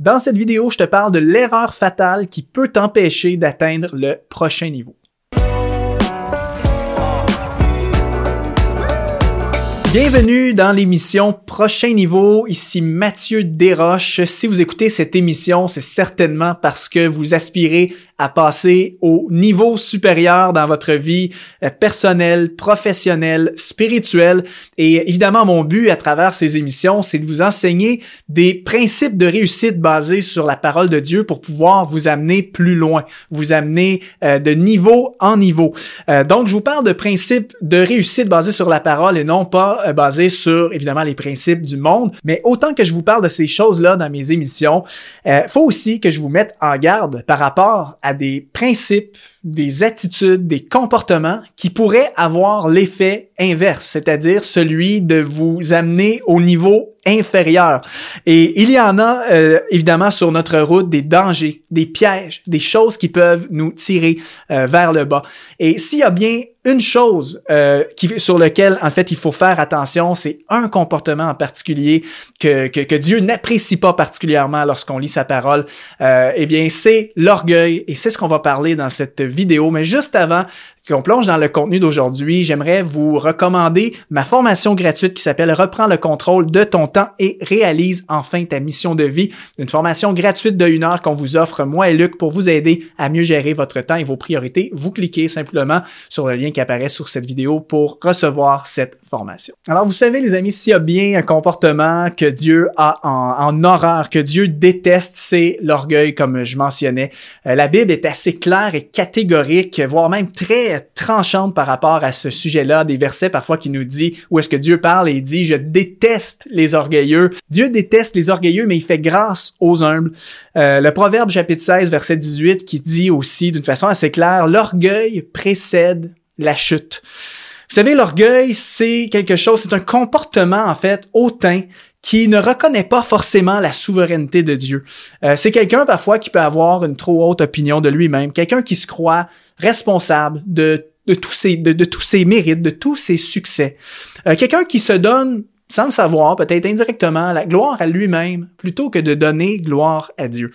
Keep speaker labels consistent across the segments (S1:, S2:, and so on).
S1: Dans cette vidéo, je te parle de l'erreur fatale qui peut t'empêcher d'atteindre le prochain niveau. Bienvenue dans l'émission Prochain Niveau. Ici Mathieu Desroches. Si vous écoutez cette émission, c'est certainement parce que vous aspirez à passer au niveau supérieur dans votre vie euh, personnelle, professionnelle, spirituelle. Et évidemment, mon but à travers ces émissions, c'est de vous enseigner des principes de réussite basés sur la parole de Dieu pour pouvoir vous amener plus loin, vous amener euh, de niveau en niveau. Euh, donc, je vous parle de principes de réussite basés sur la parole et non pas basés sur, évidemment, les principes du monde. Mais autant que je vous parle de ces choses-là dans mes émissions, faut aussi que je vous mette en garde par rapport à des principes, des attitudes, des comportements qui pourraient avoir l'effet inverse, c'est-à-dire celui de vous amener au niveau inférieur. Et il y en a euh, évidemment sur notre route des dangers, des pièges, des choses qui peuvent nous tirer euh, vers le bas. Et s'il y a bien une chose euh, qui, sur lequel en fait il faut faire attention, c'est un comportement en particulier que, que, que Dieu n'apprécie pas particulièrement lorsqu'on lit sa parole. eh bien, c'est l'orgueil et c'est ce qu'on va parler dans cette vidéo. Mais juste avant qu'on plonge dans le contenu d'aujourd'hui, j'aimerais vous recommander ma formation gratuite qui s'appelle Reprends le contrôle de ton temps et réalise enfin ta mission de vie. Une formation gratuite de une heure qu'on vous offre, moi et Luc, pour vous aider à mieux gérer votre temps et vos priorités. Vous cliquez simplement sur le lien qui apparaît sur cette vidéo pour recevoir cette formation. Alors, vous savez, les amis, s'il y a bien un comportement que Dieu a en, en horreur, que Dieu déteste, c'est l'orgueil, comme je mentionnais. Euh, la Bible est assez claire et catégorique, voire même très tranchante par rapport à ce sujet-là, des versets parfois qui nous dit où est-ce que Dieu parle et il dit je déteste les orgueilleux. Dieu déteste les orgueilleux mais il fait grâce aux humbles. Euh, le Proverbe chapitre 16 verset 18 qui dit aussi d'une façon assez claire l'orgueil précède la chute. Vous savez, l'orgueil, c'est quelque chose, c'est un comportement, en fait, hautain qui ne reconnaît pas forcément la souveraineté de Dieu. Euh, c'est quelqu'un parfois qui peut avoir une trop haute opinion de lui-même, quelqu'un qui se croit responsable de, tous ses mérites, de tous ses succès. Euh, quelqu'un qui se donne sans le savoir, peut-être indirectement, la gloire à lui-même plutôt que de donner gloire à Dieu.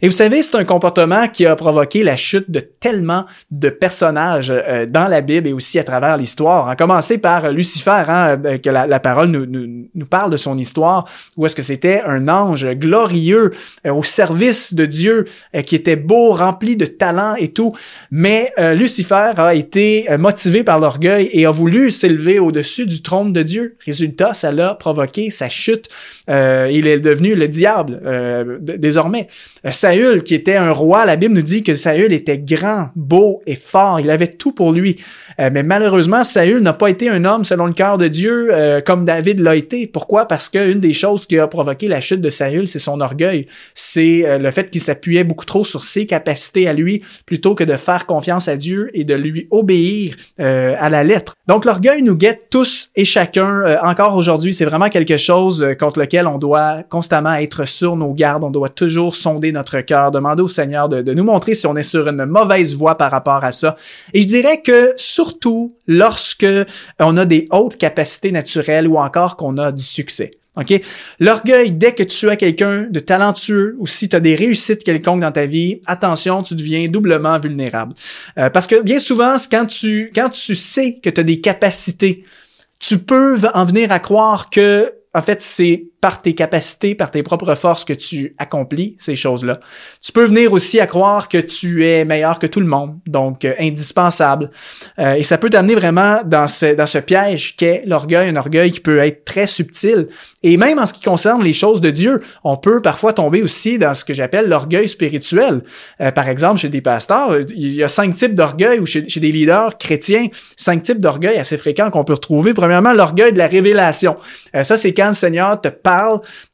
S1: Et vous savez, c'est un comportement qui a provoqué la chute de tellement de personnages euh, dans la Bible et aussi à travers l'histoire. À commencer par Lucifer, hein, euh, que la, parole nous, nous, parle de son histoire, où est-ce que c'était un ange glorieux euh, au service de Dieu, qui était beau, rempli de talent et tout. Mais Lucifer a été motivé par l'orgueil et a voulu s'élever au-dessus du trône de Dieu. Résultat, ça l'a provoqué sa chute. il est devenu le diable désormais. Saül, qui était un roi, la Bible nous dit que Saül était grand, beau et fort. Il avait tout pour lui. Euh, mais malheureusement, Saül n'a pas été un homme selon le cœur de Dieu euh, comme David l'a été. Pourquoi? Parce qu'une des choses qui a provoqué la chute de Saül, c'est son orgueil. C'est euh, le fait qu'il s'appuyait beaucoup trop sur ses capacités à lui plutôt que de faire confiance à Dieu et de lui obéir à la lettre. Donc l'orgueil nous guette tous et chacun. encore aujourd'hui, c'est vraiment quelque chose contre lequel on doit constamment être sur nos gardes. On doit toujours sonder notre cœur, demander au Seigneur de, nous montrer si on est sur une mauvaise voie par rapport à ça. Et je dirais que surtout lorsque on a des hautes capacités naturelles ou encore qu'on a du succès. L'orgueil, dès que tu as quelqu'un de talentueux ou si tu as des réussites quelconques dans ta vie, attention, tu deviens doublement vulnérable. Euh, parce que bien souvent, quand tu, quand tu sais que tu as des capacités, tu peux en venir à croire que, en fait, c'est par tes capacités, par tes propres forces que tu accomplis ces choses-là. Tu peux venir aussi à croire que tu es meilleur que tout le monde, donc euh, indispensable. Euh, et ça peut t'amener vraiment dans ce, dans ce piège qu'est l'orgueil, un orgueil qui peut être très subtil. Et même en ce qui concerne les choses de Dieu, on peut parfois tomber aussi dans ce que j'appelle l'orgueil spirituel. Euh, par exemple, chez des pasteurs, il y a cinq types d'orgueil, ou chez, des leaders chrétiens, cinq types d'orgueil assez fréquents qu'on peut retrouver. Premièrement, l'orgueil de la révélation. ça, c'est quand le Seigneur te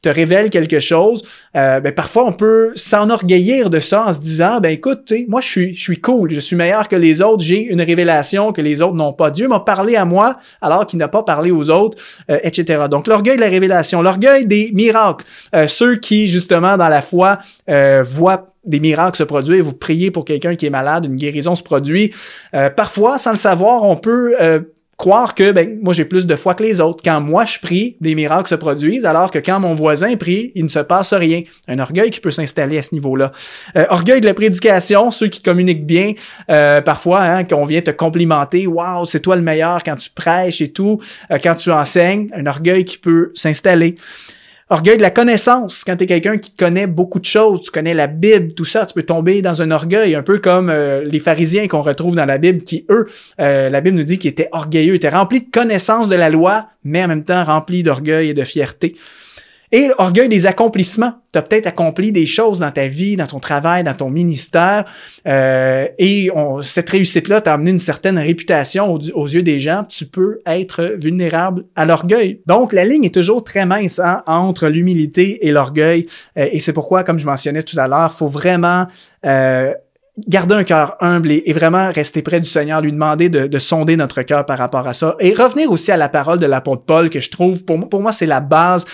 S1: te révèle quelque chose, euh, ben parfois on peut s'enorgueillir de ça en se disant ben écoute, moi je suis je suis cool, je suis meilleur que les autres, j'ai une révélation que les autres n'ont pas. Dieu m'a parlé à moi alors qu'il n'a pas parlé aux autres, euh, etc. Donc l'orgueil de la révélation, l'orgueil des miracles, euh, ceux qui justement dans la foi voient des miracles se produire, vous priez pour quelqu'un qui est malade, une guérison se produit. parfois, sans le savoir, on peut croire que ben, moi j'ai plus de foi que les autres. Quand moi je prie, des miracles se produisent, alors que quand mon voisin prie, il ne se passe rien. Un orgueil qui peut s'installer à ce niveau-là. Euh, orgueil de la prédication, ceux qui communiquent bien, euh, parfois, hein, qu'on vient te complimenter, waouh, c'est toi le meilleur quand tu prêches et tout, euh, quand tu enseignes, un orgueil qui peut s'installer. Orgueil de la connaissance. Quand tu es quelqu'un qui connaît beaucoup de choses, tu connais la Bible, tout ça, tu peux tomber dans un orgueil, un peu comme euh, les pharisiens qu'on retrouve dans la Bible, qui, eux, euh, la Bible nous dit qu'ils étaient orgueilleux, étaient remplis de connaissance de la loi, mais en même temps remplis d'orgueil et de fierté. Et l'orgueil des accomplissements. Tu as peut-être accompli des choses dans ta vie, dans ton travail, dans ton ministère, euh, et cette réussite-là t'a amené une certaine réputation aux, yeux des gens. Tu peux être vulnérable à l'orgueil. Donc, la ligne est toujours très mince hein, entre l'humilité et l'orgueil, euh, et c'est pourquoi, comme je mentionnais tout à l'heure, faut vraiment euh, garder un cœur humble et, vraiment rester près du Seigneur, lui demander de, sonder notre cœur par rapport à ça. Et revenir aussi à la parole de l'apôtre Paul que je trouve, pour, moi, c'est la base.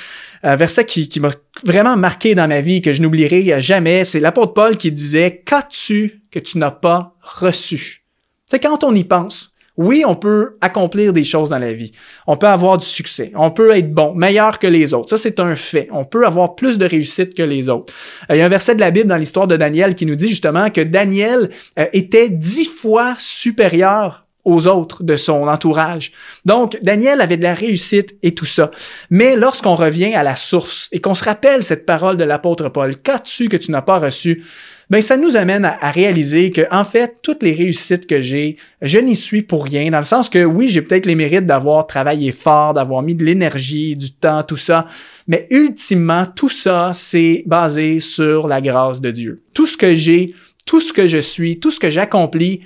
S1: Un verset qui, qui m'a vraiment marqué dans ma vie, que je n'oublierai jamais, c'est l'apôtre Paul qui disait, qu'as-tu que tu n'as pas reçu? C'est quand on y pense, oui, on peut accomplir des choses dans la vie. On peut avoir du succès. On peut être bon, meilleur que les autres. Ça, c'est un fait. On peut avoir plus de réussite que les autres. Euh, il y a un verset de la Bible dans l'histoire de Daniel qui nous dit justement que Daniel euh, était dix fois supérieur aux autres de son entourage. Donc, Daniel avait de la réussite et tout ça. Mais lorsqu'on revient à la source et qu'on se rappelle cette parole de l'apôtre Paul, qu'as-tu que tu n'as pas reçu? ben ça nous amène à, réaliser que en fait toutes les réussites que j'ai, je n'y suis pour rien dans le sens que oui, j'ai peut-être les mérites d'avoir travaillé fort, d'avoir mis de l'énergie, du temps, tout ça, mais ultimement tout ça c'est basé sur la grâce de Dieu. Tout ce que j'ai, tout ce que je suis, tout ce que j'accomplis,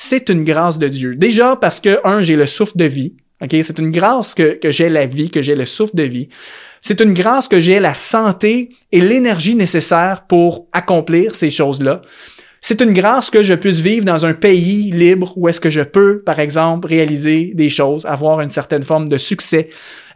S1: c'est une grâce de Dieu. Déjà parce que un, j'ai le souffle de vie? C'est une grâce que, que j'ai la vie, que j'ai le souffle de vie. C'est une grâce que j'ai la santé et l'énergie nécessaire pour accomplir ces choses-là. C'est une grâce que je puisse vivre dans un pays libre où est-ce que je peux, par exemple, réaliser des choses, avoir une certaine forme de succès.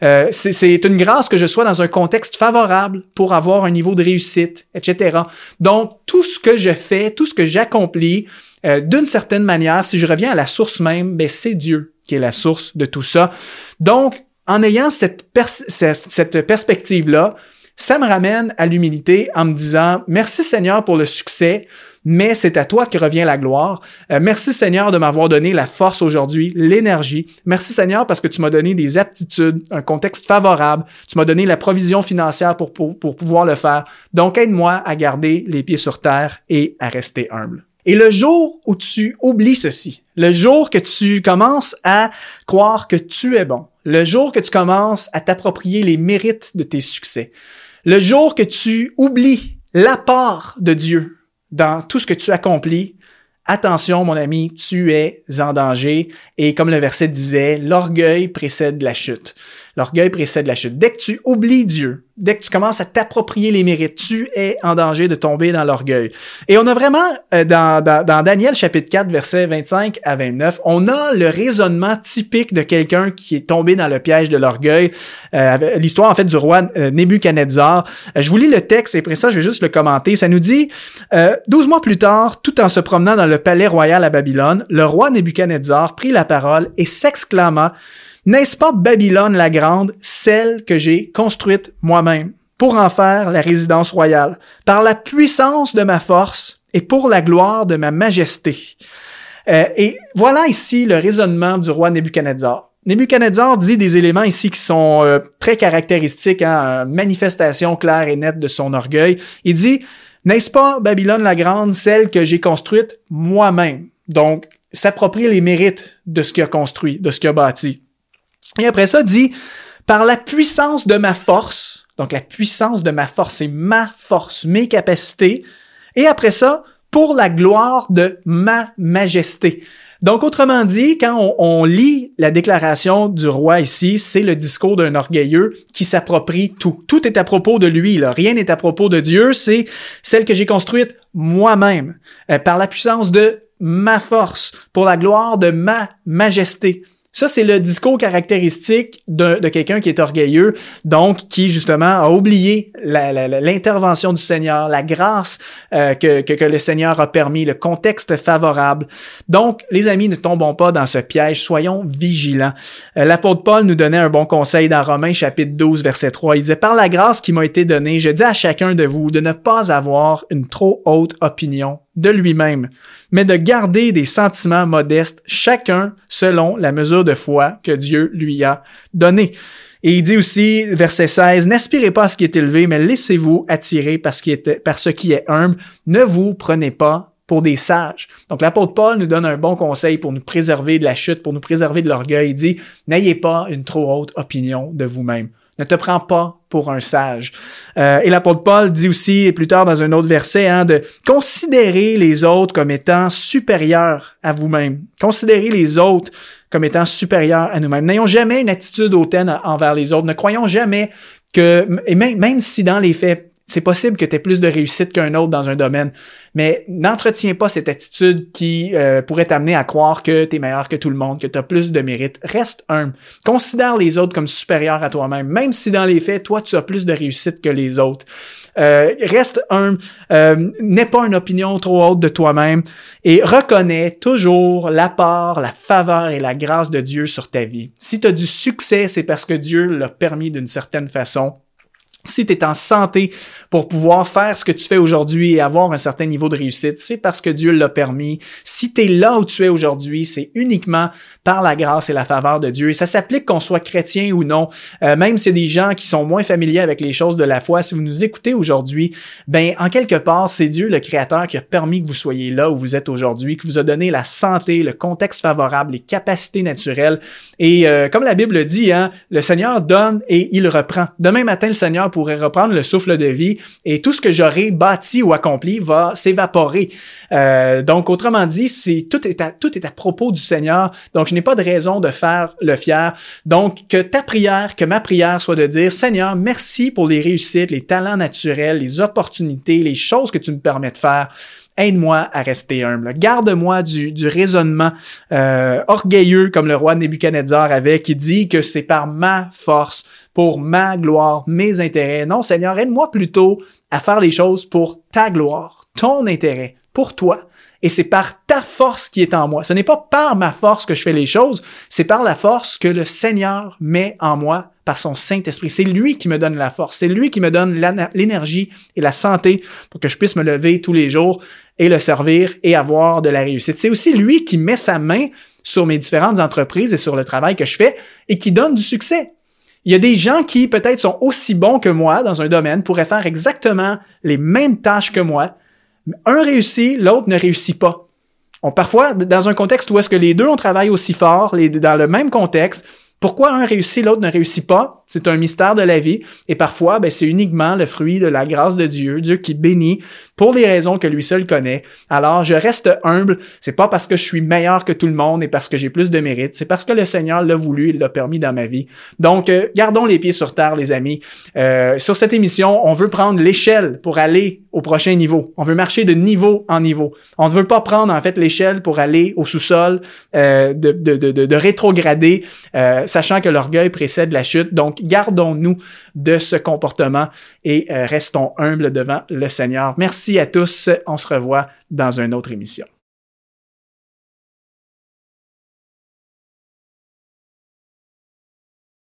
S1: Euh, c'est une grâce que je sois dans un contexte favorable pour avoir un niveau de réussite, etc. Donc, tout ce que je fais, tout ce que j'accomplis, euh, d'une certaine manière, si je reviens à la source même, ben, c'est Dieu qui est la source de tout ça. Donc, en ayant cette, cette perspective-là, ça me ramène à l'humilité en me disant, merci Seigneur pour le succès, mais c'est à toi qui revient la gloire. Euh, merci Seigneur de m'avoir donné la force aujourd'hui, l'énergie. Merci Seigneur parce que tu m'as donné des aptitudes, un contexte favorable. Tu m'as donné la provision financière pour, pour, pour pouvoir le faire. Donc aide-moi à garder les pieds sur terre et à rester humble. Et le jour où tu oublies ceci, le jour que tu commences à croire que tu es bon, le jour que tu commences à t'approprier les mérites de tes succès, le jour que tu oublies l'apport de Dieu dans tout ce que tu accomplis, attention mon ami, tu es en danger. Et comme le verset disait, l'orgueil précède la chute. L'orgueil précède la chute. Dès que tu oublies Dieu, dès que tu commences à t'approprier les mérites, tu es en danger de tomber dans l'orgueil. Et on a vraiment, euh, dans, dans, Daniel chapitre 4, verset 25 à 29, on a le raisonnement typique de quelqu'un qui est tombé dans le piège de l'orgueil. Euh, L'histoire, en fait, du roi euh, Nebuchadnezzar. Euh, je vous lis le texte et après ça, je vais juste le commenter. Ça nous dit, douze mois plus tard, tout en se promenant dans le palais royal à Babylone, le roi Nebuchadnezzar prit la parole et s'exclama n'est-ce pas Babylone la grande, celle que j'ai construite moi-même, pour en faire la résidence royale, par la puissance de ma force et pour la gloire de ma majesté? Euh, et voilà ici le raisonnement du roi Nebuchadnezzar. Nebuchadnezzar dit des éléments ici qui sont euh, très caractéristiques, hein, manifestation claire et nette de son orgueil. Il dit, n'est-ce pas Babylone la grande, celle que j'ai construite moi-même? Donc, s'approprier les mérites de ce qu'il a construit, de ce qu'il a bâti. Et après ça, dit, par la puissance de ma force, donc la puissance de ma force, c'est ma force, mes capacités, et après ça, pour la gloire de ma majesté. Donc, autrement dit, quand on, lit la déclaration du roi ici, c'est le discours d'un orgueilleux qui s'approprie tout. Tout est à propos de lui, là. rien n'est à propos de Dieu, c'est celle que j'ai construite moi-même, euh, par la puissance de ma force, pour la gloire de ma majesté. Ça, c'est le discours caractéristique de, quelqu'un qui est orgueilleux, donc qui justement a oublié l'intervention du Seigneur, la grâce euh, que, le Seigneur a permis, le contexte favorable. Donc, les amis, ne tombons pas dans ce piège, soyons vigilants. Euh, L'apôtre Paul nous donnait un bon conseil dans Romains chapitre 12, verset 3. Il disait, Par la grâce qui m'a été donnée, je dis à chacun de vous de ne pas avoir une trop haute opinion de lui-même, mais de garder des sentiments modestes, chacun selon la mesure de foi que Dieu lui a donnée. Et il dit aussi, verset 16, N'aspirez pas à ce qui est élevé, mais laissez-vous attirer par ce qui est, par ce qui est humble. Ne vous prenez pas pour des sages. Donc l'apôtre Paul nous donne un bon conseil pour nous préserver de la chute, pour nous préserver de l'orgueil. Il dit, N'ayez pas une trop haute opinion de vous-même. Ne te prends pas pour un sage. Euh, et l'apôtre Paul dit aussi, plus tard dans un autre verset, hein, de considérer les autres comme étant supérieurs à vous-même. Considérer les autres comme étant supérieurs à nous-mêmes. N'ayons jamais une attitude hautaine envers les autres. Ne croyons jamais que, et même, même si dans les faits, c'est possible que tu aies plus de réussite qu'un autre dans un domaine, mais n'entretiens pas cette attitude qui euh, pourrait t'amener à croire que tu es meilleur que tout le monde, que tu as plus de mérite. Reste humble. Considère les autres comme supérieurs à toi-même, même si dans les faits, toi, tu as plus de réussite que les autres. Euh, reste humble, euh, n'aie pas une opinion trop haute de toi-même et reconnais toujours la part, la faveur et la grâce de Dieu sur ta vie. Si tu as du succès, c'est parce que Dieu l'a permis d'une certaine façon si tu es en santé pour pouvoir faire ce que tu fais aujourd'hui et avoir un certain niveau de réussite, c'est parce que Dieu l'a permis. Si tu es là où tu es aujourd'hui, c'est uniquement par la grâce et la faveur de Dieu. Et ça s'applique qu'on soit chrétien ou non. Euh, même si des gens qui sont moins familiers avec les choses de la foi, si vous nous écoutez aujourd'hui, ben en quelque part, c'est Dieu le Créateur qui a permis que vous soyez là où vous êtes aujourd'hui, qui vous a donné la santé, le contexte favorable, les capacités naturelles. Et euh, comme la Bible dit, hein, le Seigneur donne et il reprend. Demain matin, le Seigneur pourrait reprendre le souffle de vie et tout ce que j'aurai bâti ou accompli va s'évaporer. Euh, donc, autrement dit, c'est tout est à tout est à propos du Seigneur. Donc, je n'ai pas de raison de faire le fier. Donc, que ta prière, que ma prière soit de dire, Seigneur, merci pour les réussites, les talents naturels, les opportunités, les choses que tu me permets de faire. Aide-moi à rester humble. Garde-moi du, du raisonnement euh, orgueilleux comme le roi Nebuchadnezzar avait, qui dit que c'est par ma force, pour ma gloire, mes intérêts. Non, Seigneur, aide-moi plutôt à faire les choses pour ta gloire, ton intérêt, pour toi. Et c'est par ta force qui est en moi. Ce n'est pas par ma force que je fais les choses, c'est par la force que le Seigneur met en moi par son Saint-Esprit. C'est lui qui me donne la force, c'est lui qui me donne l'énergie et la santé pour que je puisse me lever tous les jours et le servir et avoir de la réussite. C'est aussi lui qui met sa main sur mes différentes entreprises et sur le travail que je fais et qui donne du succès. Il y a des gens qui peut-être sont aussi bons que moi dans un domaine, pourraient faire exactement les mêmes tâches que moi. Un réussit, l'autre ne réussit pas. On, parfois, dans un contexte où est-ce que les deux on travaille aussi fort, les, dans le même contexte, pourquoi un réussit, l'autre ne réussit pas? C'est un mystère de la vie. Et parfois, ben, c'est uniquement le fruit de la grâce de Dieu, Dieu qui bénit pour des raisons que lui seul connaît. Alors, je reste humble. C'est pas parce que je suis meilleur que tout le monde et parce que j'ai plus de mérite. C'est parce que le Seigneur l'a voulu, il l'a permis dans ma vie. Donc, euh, gardons les pieds sur terre, les amis. Euh, sur cette émission, on veut prendre l'échelle pour aller au prochain niveau. On veut marcher de niveau en niveau. On ne veut pas prendre, en fait, l'échelle pour aller au sous-sol, euh, de, de, de, de, rétrograder, sachant que l'orgueil précède la chute. Donc, gardons-nous de ce comportement et restons humbles devant le Seigneur. Merci à tous. On se revoit dans une autre émission.